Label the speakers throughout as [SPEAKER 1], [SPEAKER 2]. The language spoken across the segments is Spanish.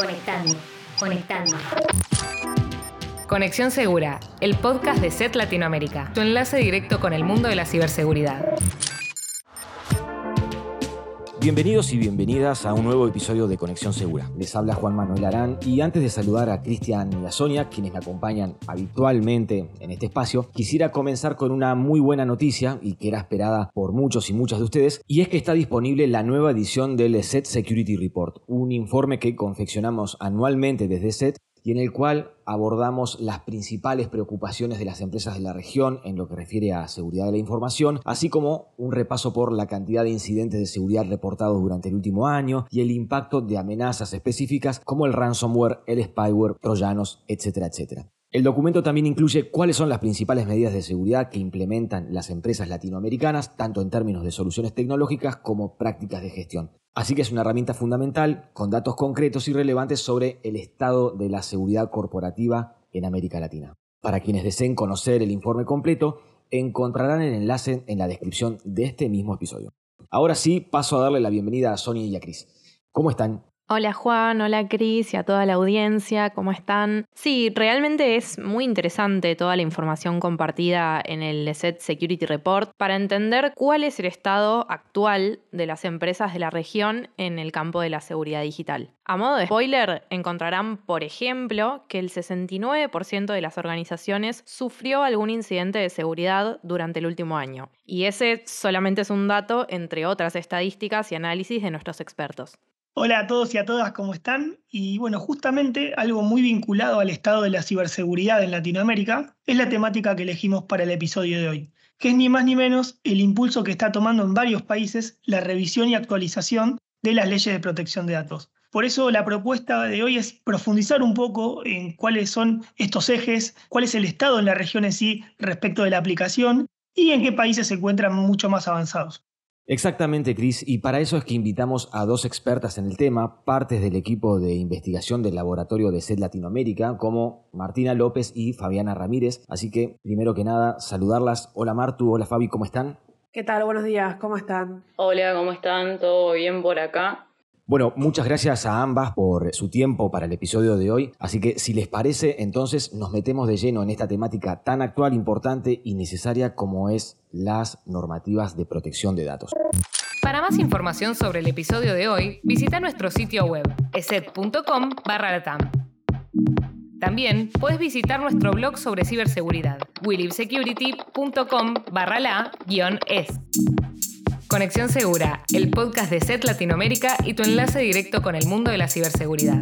[SPEAKER 1] Conectando, conectando.
[SPEAKER 2] Conexión Segura, el podcast de SET Latinoamérica, tu enlace directo con el mundo de la ciberseguridad.
[SPEAKER 3] Bienvenidos y bienvenidas a un nuevo episodio de Conexión Segura. Les habla Juan Manuel Arán y antes de saludar a Cristian y a Sonia, quienes me acompañan habitualmente en este espacio, quisiera comenzar con una muy buena noticia y que era esperada por muchos y muchas de ustedes, y es que está disponible la nueva edición del SET Security Report, un informe que confeccionamos anualmente desde SET y en el cual abordamos las principales preocupaciones de las empresas de la región en lo que refiere a seguridad de la información, así como un repaso por la cantidad de incidentes de seguridad reportados durante el último año y el impacto de amenazas específicas como el ransomware, el spyware, troyanos, etcétera, etcétera. El documento también incluye cuáles son las principales medidas de seguridad que implementan las empresas latinoamericanas, tanto en términos de soluciones tecnológicas como prácticas de gestión. Así que es una herramienta fundamental con datos concretos y relevantes sobre el estado de la seguridad corporativa en América Latina. Para quienes deseen conocer el informe completo, encontrarán el enlace en la descripción de este mismo episodio. Ahora sí, paso a darle la bienvenida a Sonia y a Cris. ¿Cómo están?
[SPEAKER 4] Hola Juan, hola Cris y a toda la audiencia, ¿cómo están? Sí, realmente es muy interesante toda la información compartida en el SET Security Report para entender cuál es el estado actual de las empresas de la región en el campo de la seguridad digital. A modo de spoiler, encontrarán, por ejemplo, que el 69% de las organizaciones sufrió algún incidente de seguridad durante el último año. Y ese solamente es un dato entre otras estadísticas y análisis de nuestros expertos.
[SPEAKER 5] Hola a todos y a todas, ¿cómo están? Y bueno, justamente algo muy vinculado al estado de la ciberseguridad en Latinoamérica es la temática que elegimos para el episodio de hoy, que es ni más ni menos el impulso que está tomando en varios países la revisión y actualización de las leyes de protección de datos. Por eso la propuesta de hoy es profundizar un poco en cuáles son estos ejes, cuál es el estado en la región en sí respecto de la aplicación y en qué países se encuentran mucho más avanzados.
[SPEAKER 3] Exactamente, Cris, y para eso es que invitamos a dos expertas en el tema, partes del equipo de investigación del laboratorio de SED Latinoamérica, como Martina López y Fabiana Ramírez. Así que, primero que nada, saludarlas. Hola Martu, hola Fabi, ¿cómo están?
[SPEAKER 6] ¿Qué tal? Buenos días, ¿cómo están?
[SPEAKER 7] Hola, ¿cómo están? ¿Todo bien por acá?
[SPEAKER 3] Bueno, muchas gracias a ambas por su tiempo para el episodio de hoy. Así que si les parece, entonces nos metemos de lleno en esta temática tan actual, importante y necesaria como es las normativas de protección de datos.
[SPEAKER 2] Para más información sobre el episodio de hoy, visita nuestro sitio web eset.com latam. También puedes visitar nuestro blog sobre ciberseguridad, willivesecurity.com barra la-es. Conexión Segura, el podcast de SET Latinoamérica y tu enlace directo con el mundo de la ciberseguridad.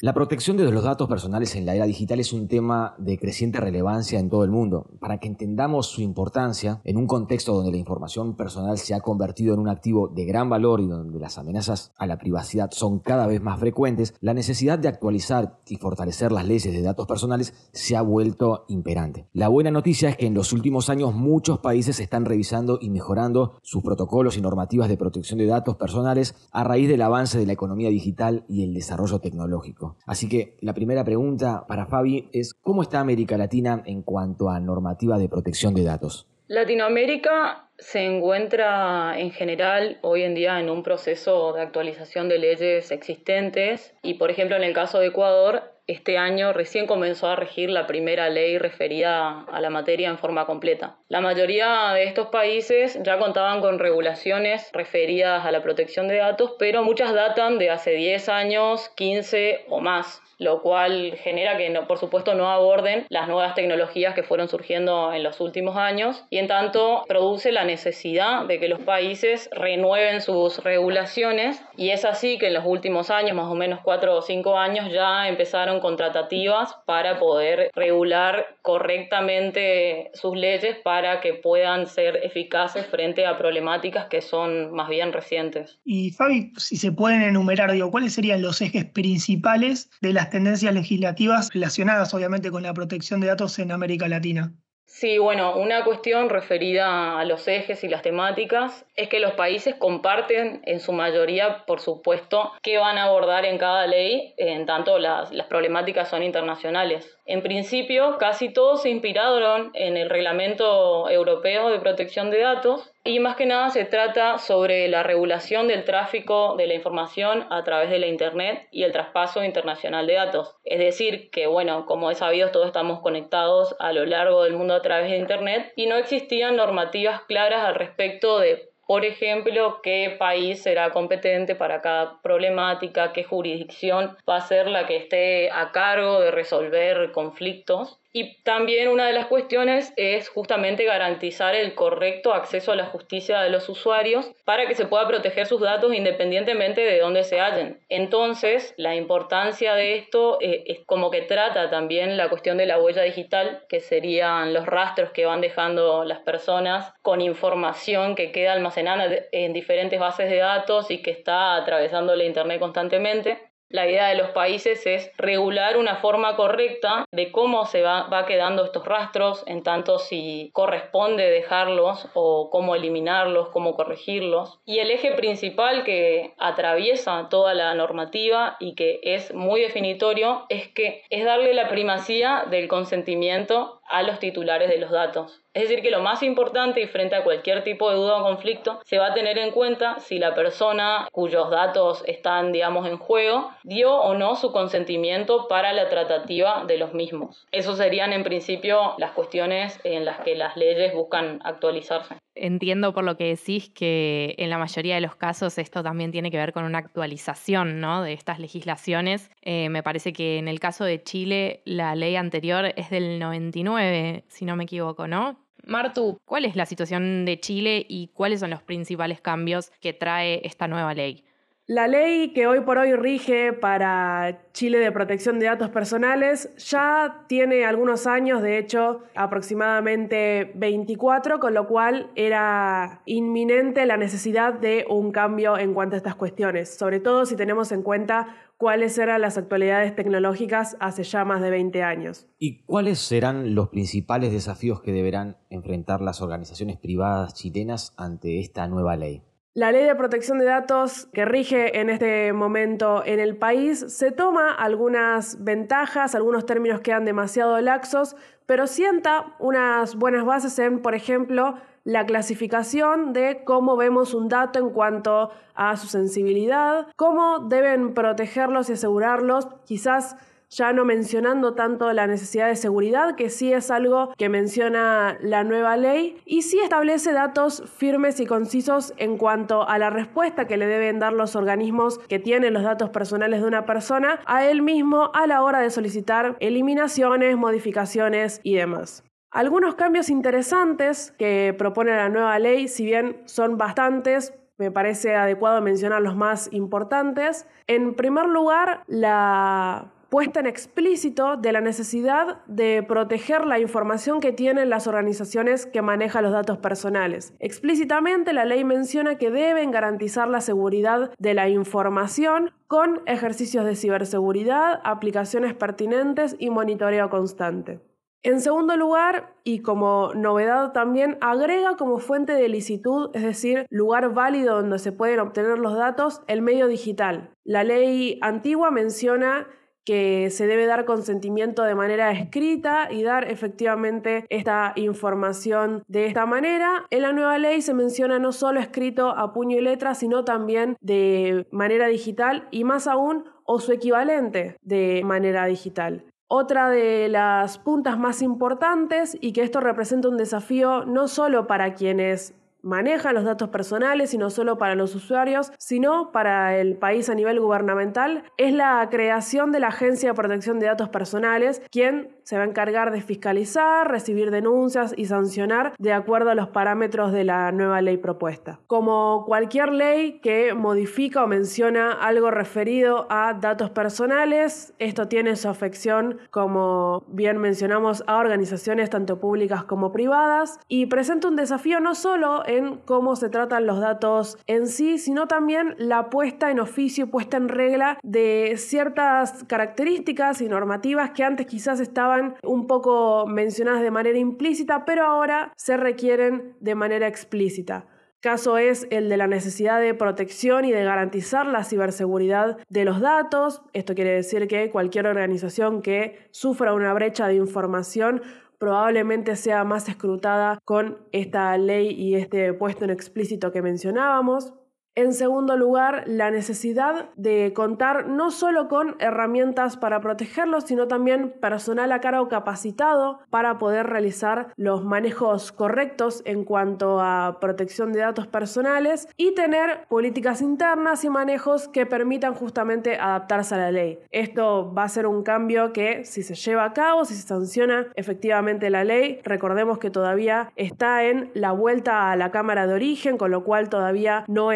[SPEAKER 3] La protección de los datos personales en la era digital es un tema de creciente relevancia en todo el mundo. Para que entendamos su importancia, en un contexto donde la información personal se ha convertido en un activo de gran valor y donde las amenazas a la privacidad son cada vez más frecuentes, la necesidad de actualizar y fortalecer las leyes de datos personales se ha vuelto imperante. La buena noticia es que en los últimos años muchos países están revisando y mejorando sus protocolos y normativas de protección de datos personales a raíz del avance de la economía digital y el desarrollo tecnológico. Así que la primera pregunta para Fabi es, ¿cómo está América Latina en cuanto a normativa de protección de datos?
[SPEAKER 7] Latinoamérica se encuentra en general hoy en día en un proceso de actualización de leyes existentes y por ejemplo en el caso de Ecuador este año recién comenzó a regir la primera ley referida a la materia en forma completa. La mayoría de estos países ya contaban con regulaciones referidas a la protección de datos, pero muchas datan de hace 10 años, 15 o más lo cual genera que, no, por supuesto, no aborden las nuevas tecnologías que fueron surgiendo en los últimos años y, en tanto, produce la necesidad de que los países renueven sus regulaciones y es así que en los últimos años, más o menos cuatro o cinco años, ya empezaron con tratativas para poder regular correctamente sus leyes para que puedan ser eficaces frente a problemáticas que son más bien recientes.
[SPEAKER 5] Y Fabi, si se pueden enumerar, digo, ¿cuáles serían los ejes principales de las tendencias legislativas relacionadas obviamente con la protección de datos en América Latina.
[SPEAKER 7] Sí, bueno, una cuestión referida a los ejes y las temáticas es que los países comparten en su mayoría, por supuesto, qué van a abordar en cada ley, en tanto las, las problemáticas son internacionales. En principio, casi todos se inspiraron en el Reglamento Europeo de Protección de Datos y más que nada se trata sobre la regulación del tráfico de la información a través de la Internet y el traspaso internacional de datos. Es decir, que bueno, como es sabido, todos estamos conectados a lo largo del mundo a través de Internet y no existían normativas claras al respecto de por ejemplo, qué país será competente para cada problemática, qué jurisdicción va a ser la que esté a cargo de resolver conflictos. Y también una de las cuestiones es justamente garantizar el correcto acceso a la justicia de los usuarios para que se pueda proteger sus datos independientemente de dónde se hallen. Entonces, la importancia de esto eh, es como que trata también la cuestión de la huella digital, que serían los rastros que van dejando las personas con información que queda almacenada en diferentes bases de datos y que está atravesando la Internet constantemente. La idea de los países es regular una forma correcta de cómo se va, quedando estos rastros, en tanto si corresponde dejarlos o cómo eliminarlos, cómo corregirlos. Y el eje principal que atraviesa toda la normativa y que es muy definitorio es que es darle la primacía del consentimiento a los titulares de los datos. Es decir, que lo más importante y frente a cualquier tipo de duda o conflicto, se va a tener en cuenta si la persona cuyos datos están, digamos, en juego, dio o no su consentimiento para la tratativa de los mismos. Eso serían, en principio, las cuestiones en las que las leyes buscan actualizarse.
[SPEAKER 4] Entiendo por lo que decís que en la mayoría de los casos esto también tiene que ver con una actualización ¿no? de estas legislaciones. Eh, me parece que en el caso de Chile la ley anterior es del 99, si no me equivoco, ¿no? Martu, ¿cuál es la situación de Chile y cuáles son los principales cambios que trae esta nueva ley?
[SPEAKER 6] La ley que hoy por hoy rige para Chile de protección de datos personales ya tiene algunos años, de hecho aproximadamente 24, con lo cual era inminente la necesidad de un cambio en cuanto a estas cuestiones, sobre todo si tenemos en cuenta cuáles eran las actualidades tecnológicas hace ya más de 20 años.
[SPEAKER 3] ¿Y cuáles serán los principales desafíos que deberán enfrentar las organizaciones privadas chilenas ante esta nueva ley?
[SPEAKER 6] La ley de protección de datos que rige en este momento en el país se toma algunas ventajas, algunos términos quedan demasiado laxos, pero sienta unas buenas bases en, por ejemplo, la clasificación de cómo vemos un dato en cuanto a su sensibilidad, cómo deben protegerlos y asegurarlos, quizás ya no mencionando tanto la necesidad de seguridad, que sí es algo que menciona la nueva ley, y sí establece datos firmes y concisos en cuanto a la respuesta que le deben dar los organismos que tienen los datos personales de una persona a él mismo a la hora de solicitar eliminaciones, modificaciones y demás. Algunos cambios interesantes que propone la nueva ley, si bien son bastantes, me parece adecuado mencionar los más importantes. En primer lugar, la puesta en explícito de la necesidad de proteger la información que tienen las organizaciones que manejan los datos personales. Explícitamente la ley menciona que deben garantizar la seguridad de la información con ejercicios de ciberseguridad, aplicaciones pertinentes y monitoreo constante. En segundo lugar, y como novedad también, agrega como fuente de licitud, es decir, lugar válido donde se pueden obtener los datos, el medio digital. La ley antigua menciona que se debe dar consentimiento de manera escrita y dar efectivamente esta información de esta manera. En la nueva ley se menciona no solo escrito a puño y letra, sino también de manera digital y más aún o su equivalente de manera digital. Otra de las puntas más importantes y que esto representa un desafío no solo para quienes maneja los datos personales y no solo para los usuarios, sino para el país a nivel gubernamental, es la creación de la Agencia de Protección de Datos Personales, quien se va a encargar de fiscalizar, recibir denuncias y sancionar de acuerdo a los parámetros de la nueva ley propuesta. Como cualquier ley que modifica o menciona algo referido a datos personales, esto tiene su afección, como bien mencionamos, a organizaciones tanto públicas como privadas y presenta un desafío no solo en cómo se tratan los datos en sí, sino también la puesta en oficio, puesta en regla de ciertas características y normativas que antes quizás estaban un poco mencionadas de manera implícita, pero ahora se requieren de manera explícita. Caso es el de la necesidad de protección y de garantizar la ciberseguridad de los datos. Esto quiere decir que cualquier organización que sufra una brecha de información probablemente sea más escrutada con esta ley y este puesto en explícito que mencionábamos. En segundo lugar, la necesidad de contar no solo con herramientas para protegerlos, sino también personal a cargo capacitado para poder realizar los manejos correctos en cuanto a protección de datos personales y tener políticas internas y manejos que permitan justamente adaptarse a la ley. Esto va a ser un cambio que si se lleva a cabo, si se sanciona efectivamente la ley, recordemos que todavía está en la vuelta a la Cámara de Origen, con lo cual todavía no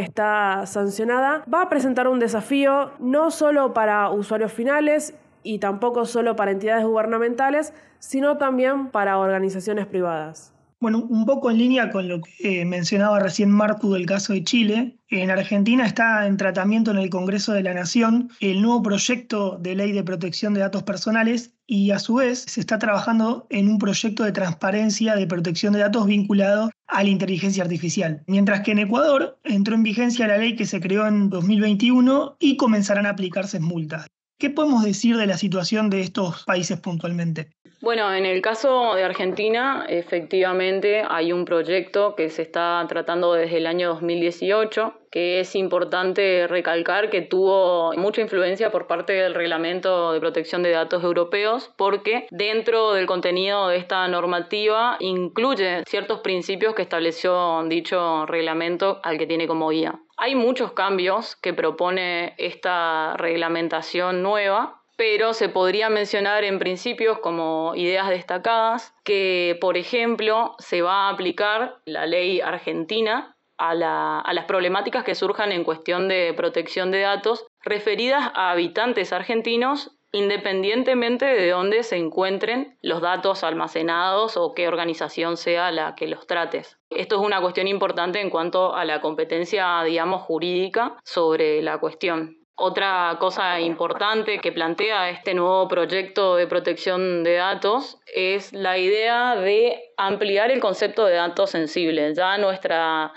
[SPEAKER 6] sancionada, va a presentar un desafío no solo para usuarios finales y tampoco solo para entidades gubernamentales, sino también para organizaciones privadas.
[SPEAKER 5] Bueno, un poco en línea con lo que mencionaba recién Martu del caso de Chile, en Argentina está en tratamiento en el Congreso de la Nación el nuevo proyecto de ley de protección de datos personales y a su vez se está trabajando en un proyecto de transparencia de protección de datos vinculado a la inteligencia artificial. Mientras que en Ecuador entró en vigencia la ley que se creó en 2021 y comenzarán a aplicarse multas. ¿Qué podemos decir de la situación de estos países puntualmente?
[SPEAKER 7] Bueno, en el caso de Argentina, efectivamente hay un proyecto que se está tratando desde el año 2018, que es importante recalcar que tuvo mucha influencia por parte del Reglamento de Protección de Datos Europeos, porque dentro del contenido de esta normativa incluye ciertos principios que estableció dicho reglamento al que tiene como guía. Hay muchos cambios que propone esta reglamentación nueva pero se podría mencionar en principios como ideas destacadas que, por ejemplo, se va a aplicar la ley argentina a, las problemáticas que surjan en cuestión de protección de datos referidas a habitantes argentinos independientemente de dónde se encuentren los datos almacenados o qué organización sea la que los trate. Esto es una cuestión importante en cuanto a la competencia, digamos, jurídica sobre la cuestión. Otra cosa importante que plantea este nuevo proyecto de protección de datos es la idea de ampliar el concepto de datos sensibles. Ya nuestra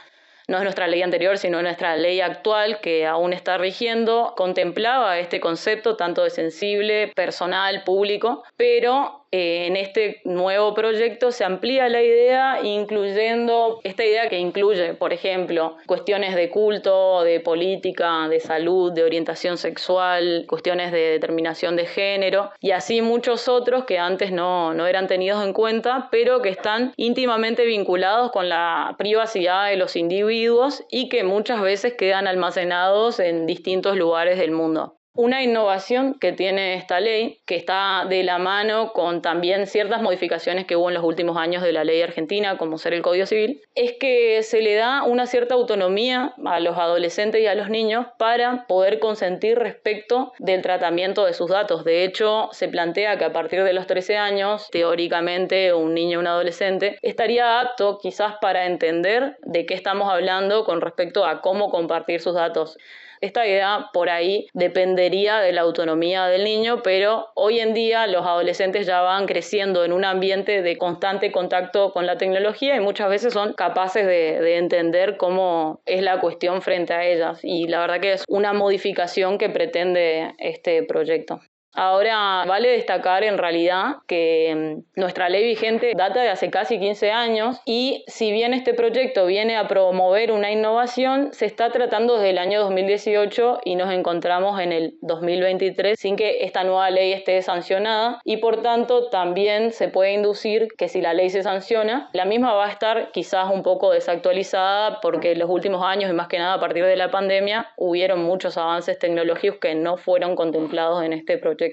[SPEAKER 7] no es nuestra ley anterior, sino nuestra ley actual que aún está rigiendo, contemplaba este concepto tanto de sensible, personal, público, pero eh, en este nuevo proyecto se amplía la idea incluyendo esta idea que incluye, por ejemplo, cuestiones de culto, de política, de salud, de orientación sexual, cuestiones de determinación de género y así muchos otros que antes no, no eran tenidos en cuenta, pero que están íntimamente vinculados con la privacidad de los individuos y que muchas veces quedan almacenados en distintos lugares del mundo. Una innovación que tiene esta ley, que está de la mano con también ciertas modificaciones que hubo en los últimos años de la ley argentina, como ser el Código Civil, es que se le da una cierta autonomía a los adolescentes y a los niños para poder consentir respecto del tratamiento de sus datos. De hecho, se plantea que a partir de los 13 años, teóricamente, un niño o un adolescente estaría apto quizás para entender de qué estamos hablando con respecto a cómo compartir sus datos. Esta idea por ahí dependería de la autonomía del niño, pero hoy en día los adolescentes ya van creciendo en un ambiente de constante contacto con la tecnología y muchas veces son capaces de, de entender cómo es la cuestión frente a ellas. Y la verdad que es una modificación que pretende este proyecto. Ahora, vale destacar en realidad que mm, nuestra ley vigente data de hace casi 15 años y si bien este proyecto viene a promover una innovación, se está tratando desde el año 2018 y nos encontramos en el 2023 sin que esta nueva ley esté sancionada y por tanto también se puede inducir que si la ley se sanciona, la misma va a estar quizás un poco desactualizada porque en los últimos años y más que nada a partir de la pandemia hubieron muchos avances tecnológicos que no fueron contemplados en este proyecto.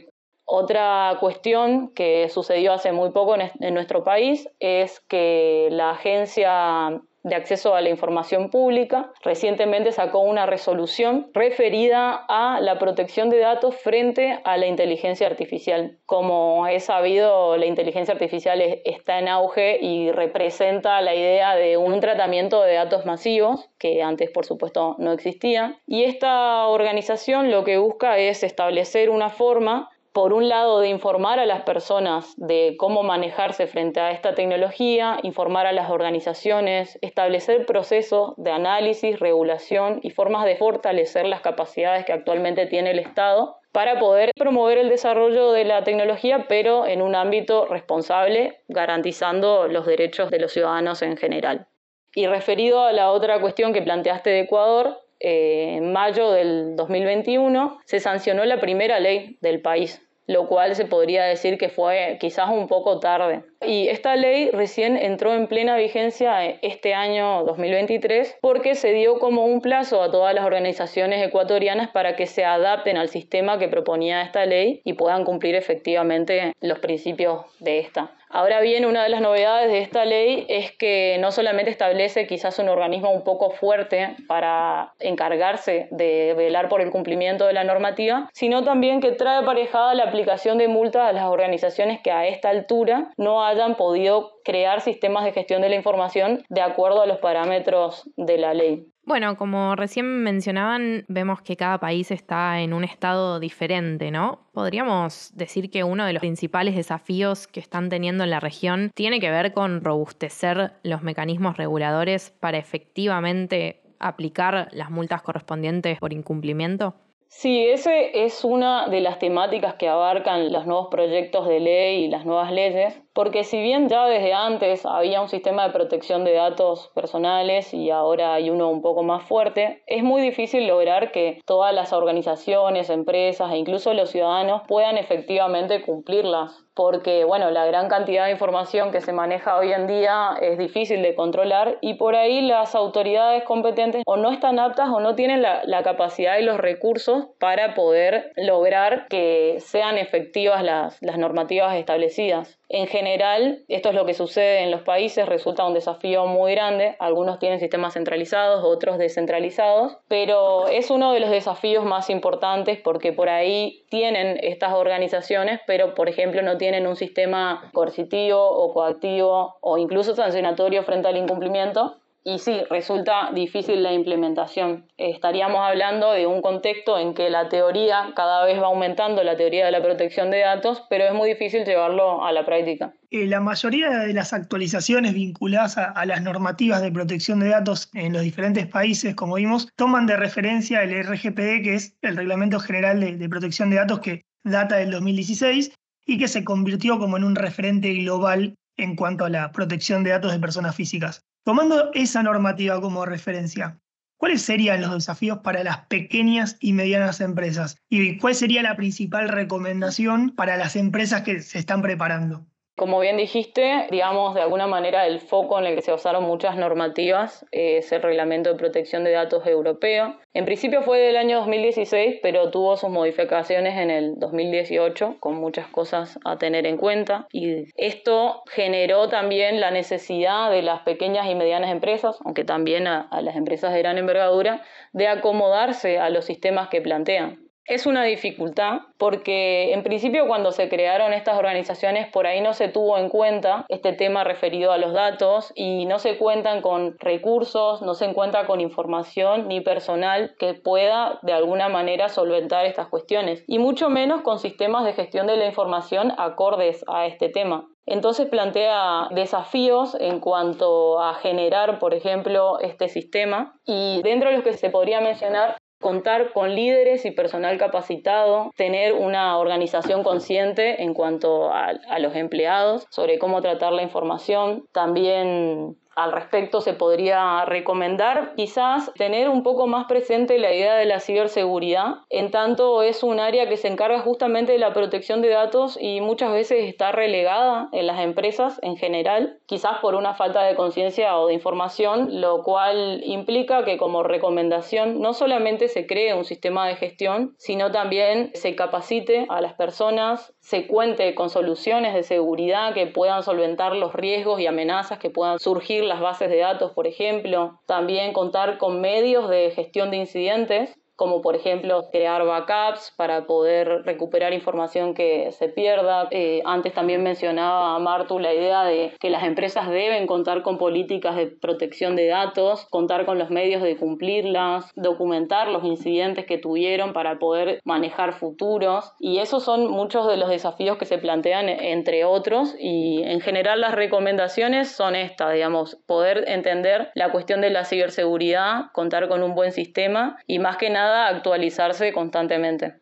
[SPEAKER 7] Otra cuestión que sucedió hace muy poco en, nuestro país es que la agencia de acceso a la información pública, recientemente sacó una resolución referida a la protección de datos frente a la inteligencia artificial. Como es sabido, la inteligencia artificial está en auge y representa la idea de un tratamiento de datos masivos, que antes por supuesto no existía. Y esta organización lo que busca es establecer una forma por un lado, de informar a las personas de cómo manejarse frente a esta tecnología, informar a las organizaciones, establecer procesos de análisis, regulación y formas de fortalecer las capacidades que actualmente tiene el Estado para poder promover el desarrollo de la tecnología, pero en un ámbito responsable, garantizando los derechos de los ciudadanos en general. Y referido a la otra cuestión que planteaste de Ecuador, eh, en mayo del 2021 se sancionó la primera ley del país, lo cual se podría decir que fue quizás un poco tarde. Y esta ley recién entró en plena vigencia este año 2023 porque se dio como un plazo a todas las organizaciones ecuatorianas para que se adapten al sistema que proponía esta ley y puedan cumplir efectivamente los principios de esta. Ahora bien, una de las novedades de esta ley es que no solamente establece quizás un organismo un poco fuerte para encargarse de velar por el cumplimiento de la normativa, sino también que trae aparejada la aplicación de multas a las organizaciones que a esta altura no hayan podido crear sistemas de gestión de la información de acuerdo a los parámetros de la ley.
[SPEAKER 4] Bueno, como recién mencionaban, vemos que cada país está en un estado diferente, ¿no? Podríamos decir que uno de los principales desafíos que están teniendo en la región tiene que ver con robustecer los mecanismos reguladores para efectivamente aplicar las multas correspondientes por incumplimiento.
[SPEAKER 7] Sí, esa es una de las temáticas que abarcan los nuevos proyectos de ley y las nuevas leyes, porque si bien ya desde antes había un sistema de protección de datos personales y ahora hay uno un poco más fuerte, es muy difícil lograr que todas las organizaciones, empresas e incluso los ciudadanos puedan efectivamente cumplirlas porque bueno, la gran cantidad de información que se maneja hoy en día es difícil de controlar y por ahí las autoridades competentes o no están aptas o no tienen la, capacidad y los recursos para poder lograr que sean efectivas las, las normativas establecidas. En general, esto es lo que sucede en los países, resulta un desafío muy grande. Algunos tienen sistemas centralizados, otros descentralizados, pero es uno de los desafíos más importantes porque por ahí tienen estas organizaciones, pero por ejemplo no tienen un sistema coercitivo o coactivo o incluso sancionatorio frente al incumplimiento y sí, resulta difícil la implementación. Estaríamos hablando de un contexto en que la teoría cada vez va aumentando, la teoría de la protección de datos, pero es muy difícil llevarlo a la práctica.
[SPEAKER 5] Eh, la mayoría de las actualizaciones vinculadas a, las normativas de protección de datos en los diferentes países, como vimos, toman de referencia el RGPD, que es el Reglamento General de, de Protección de Datos que data del 2016 y que se convirtió como en un referente global en cuanto a la protección de datos de personas físicas. Tomando esa normativa como referencia, ¿cuáles serían los desafíos para las pequeñas y medianas empresas? ¿Y cuál sería la principal recomendación para las empresas que se están preparando?
[SPEAKER 7] Como bien dijiste, digamos, de alguna manera el foco en el que se basaron muchas normativas es el Reglamento de Protección de Datos Europeo. En principio fue del año 2016, pero tuvo sus modificaciones en el 2018, con muchas cosas a tener en cuenta. Y esto generó también la necesidad de las pequeñas y medianas empresas, aunque también a, a las empresas de gran envergadura, de acomodarse a los sistemas que plantean. Es una dificultad porque en principio cuando se crearon estas organizaciones por ahí no se tuvo en cuenta este tema referido a los datos y no se cuentan con recursos, no se encuentra con información ni personal que pueda de alguna manera solventar estas cuestiones y mucho menos con sistemas de gestión de la información acordes a este tema. Entonces plantea desafíos en cuanto a generar, por ejemplo, este sistema y dentro de los que se podría mencionar contar con líderes y personal capacitado, tener una organización consciente en cuanto a, a, los empleados sobre cómo tratar la información, también al respecto se podría recomendar quizás tener un poco más presente la idea de la ciberseguridad, en tanto es un área que se encarga justamente de la protección de datos y muchas veces está relegada en las empresas en general, quizás por una falta de conciencia o de información, lo cual implica que como recomendación no solamente se cree un sistema de gestión, sino también se capacite a las personas, se cuente con soluciones de seguridad que puedan solventar los riesgos y amenazas que puedan surgir las bases de datos, por ejemplo, también contar con medios de gestión de incidentes como por ejemplo crear backups para poder recuperar información que se pierda. Eh, antes también mencionaba Martu la idea de que las empresas deben contar con políticas de protección de datos, contar con los medios de cumplirlas, documentar los incidentes que tuvieron para poder manejar futuros. Y esos son muchos de los desafíos que se plantean, entre otros. Y en general las recomendaciones son estas, digamos, poder entender la cuestión de la ciberseguridad, contar con un buen sistema y más que nada actualizarse constantemente.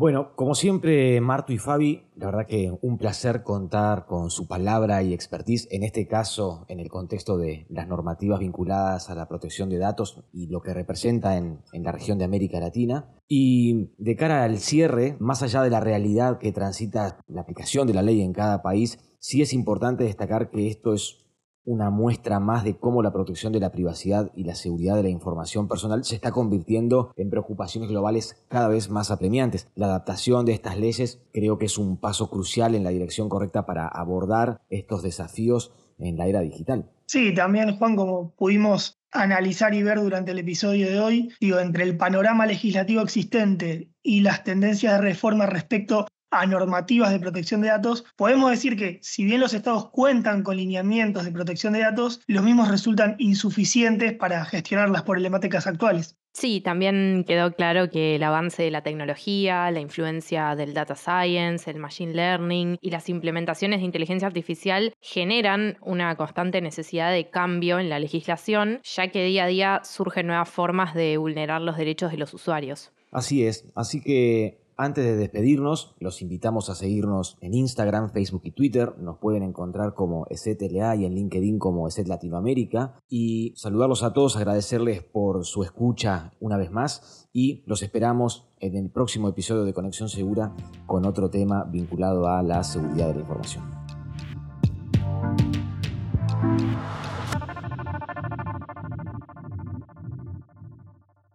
[SPEAKER 3] Bueno, como siempre, Marto y Fabi, la verdad que un placer contar con su palabra y expertise, en este caso en el contexto de las normativas vinculadas a la protección de datos y lo que representa en, en la región de América Latina. Y de cara al cierre, más allá de la realidad que transita la aplicación de la ley en cada país, sí es importante destacar que esto es una muestra más de cómo la protección de la privacidad y la seguridad de la información personal se está convirtiendo en preocupaciones globales cada vez más apremiantes. La adaptación de estas leyes creo que es un paso crucial en la dirección correcta para abordar estos desafíos en la era digital.
[SPEAKER 5] Sí, también Juan, como pudimos analizar y ver durante el episodio de hoy, digo, entre el panorama legislativo existente y las tendencias de reforma respecto a normativas de protección de datos, podemos decir que si bien los estados cuentan con lineamientos de protección de datos, los mismos resultan insuficientes para gestionar las problemáticas actuales.
[SPEAKER 4] Sí, también quedó claro que el avance de la tecnología, la influencia del data science, el machine learning y las implementaciones de inteligencia artificial generan una constante necesidad de cambio en la legislación, ya que día a día surgen nuevas formas de vulnerar los derechos de los usuarios.
[SPEAKER 3] Así es, así que antes de despedirnos, los invitamos a seguirnos en Instagram, Facebook y Twitter. Nos pueden encontrar como ESETLA y en LinkedIn como ESET Latinoamérica. Y saludarlos a todos, agradecerles por su escucha una vez más y los esperamos en el próximo episodio de Conexión Segura con otro tema vinculado a la seguridad de la información.